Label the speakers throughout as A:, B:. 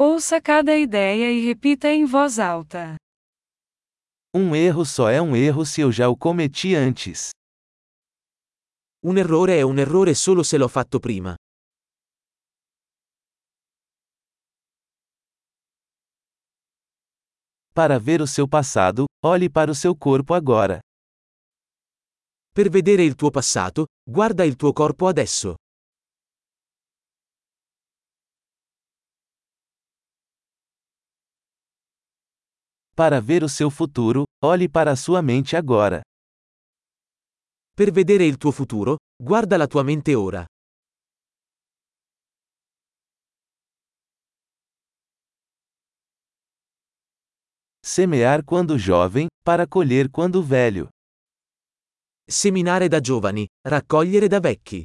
A: Ouça cada ideia e repita em voz alta.
B: Um erro só é um erro se eu já o cometi antes.
C: Un errore è un errore solo se l'ho fatto prima.
B: Para ver o seu passado, olhe para o seu corpo agora.
C: Per vedere il tuo passato, guarda il tuo corpo adesso.
B: Para ver o seu futuro, olhe para a sua mente agora.
C: Per vedere il tuo futuro, guarda la tua mente ora.
B: Semear quando jovem, para colher quando velho.
C: Seminare da giovani, raccogliere da vecchi.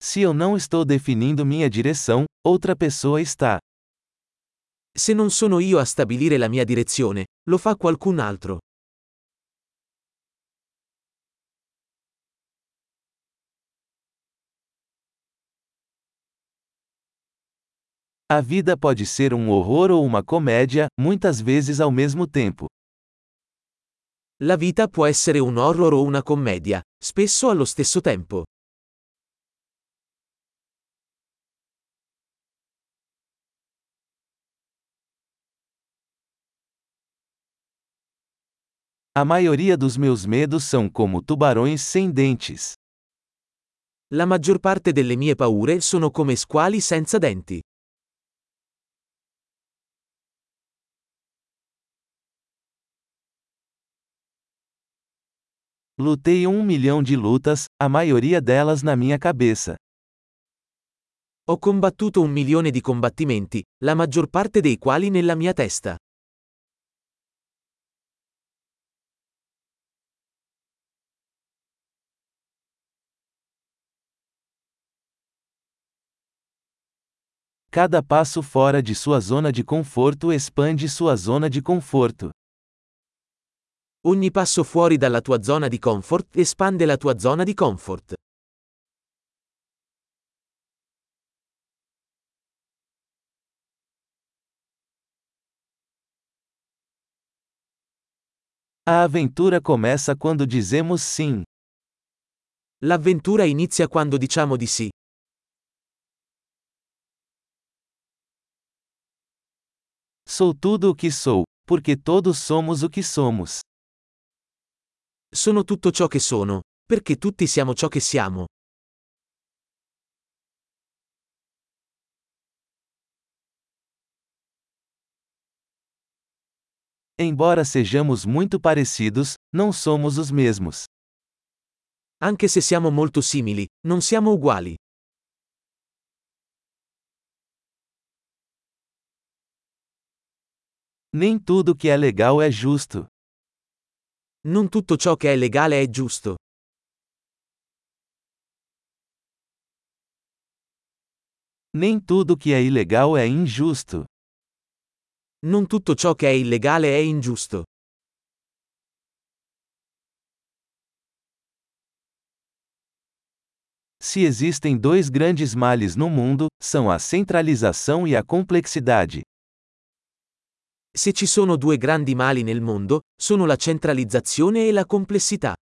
B: Se eu não estou definindo minha direção, outra pessoa está.
C: Se non sono io a stabilire la mia direzione, lo fa qualcun altro.
B: A vida pode ser um horror ou uma comédia, muitas vezes ao mesmo tempo.
C: La vita può essere un horror o una commedia, spesso allo stesso tempo.
B: A maioria dos meus medos são como tubarões sem dentes.
C: La maggior parte delle mie paure sono come squali senza denti.
B: Lutei um milhão de lutas, a maioria delas na minha cabeça.
C: Ho combattuto un milione di combattimenti, la maggior parte dei quali nella mia testa.
B: Cada passo fora de sua zona de conforto expande sua zona de conforto.
C: Ogni passo fuori dalla tua zona di comfort espande la tua zona di comfort.
B: A aventura começa quando dizemos sim.
C: L'avventura inizia quando diciamo di sì.
B: Sou tudo o que sou, porque todos somos o que somos.
C: Sono tutto ciò che sono, perché tutti siamo ciò che siamo.
B: Embora sejamos muito parecidos, não somos os mesmos.
C: Anche se siamo molto simili, non siamo uguali.
B: Nem tudo que é legal é justo.
C: Non tutto ciò che è legale è giusto.
B: Nem tudo que é ilegal é injusto.
C: Non tutto ciò che è illegale è ingiusto.
B: Se existem dois grandes males no mundo, são a centralização e a complexidade.
C: Se ci sono due grandi mali nel mondo, sono la centralizzazione e la complessità.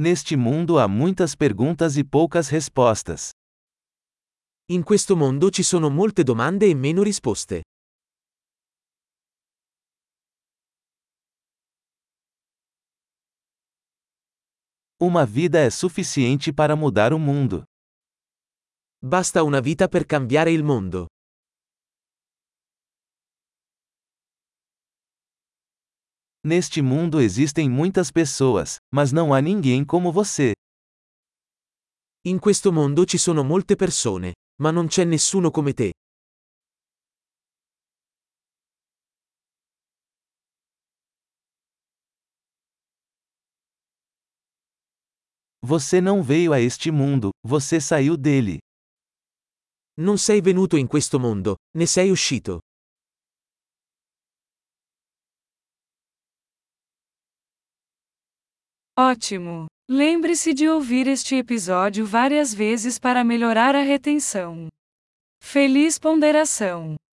B: Neste mundo há muitas perguntas e poucas respostas.
C: In questo mondo ci sono molte domande e meno risposte.
B: Uma vida é suficiente para mudar o mundo.
C: Basta una vita per cambiare il mondo.
B: Neste mundo existem muitas pessoas, mas não há ninguém como você.
C: In questo mondo ci sono molte persone, ma non c'è nessuno come te.
B: Você não veio a este mundo, você saiu dele.
C: Non sei venuto in questo mondo, ne sei uscito.
A: Ótimo! Lembre-se de ouvir este episódio várias vezes para melhorar a retenção. Feliz ponderação!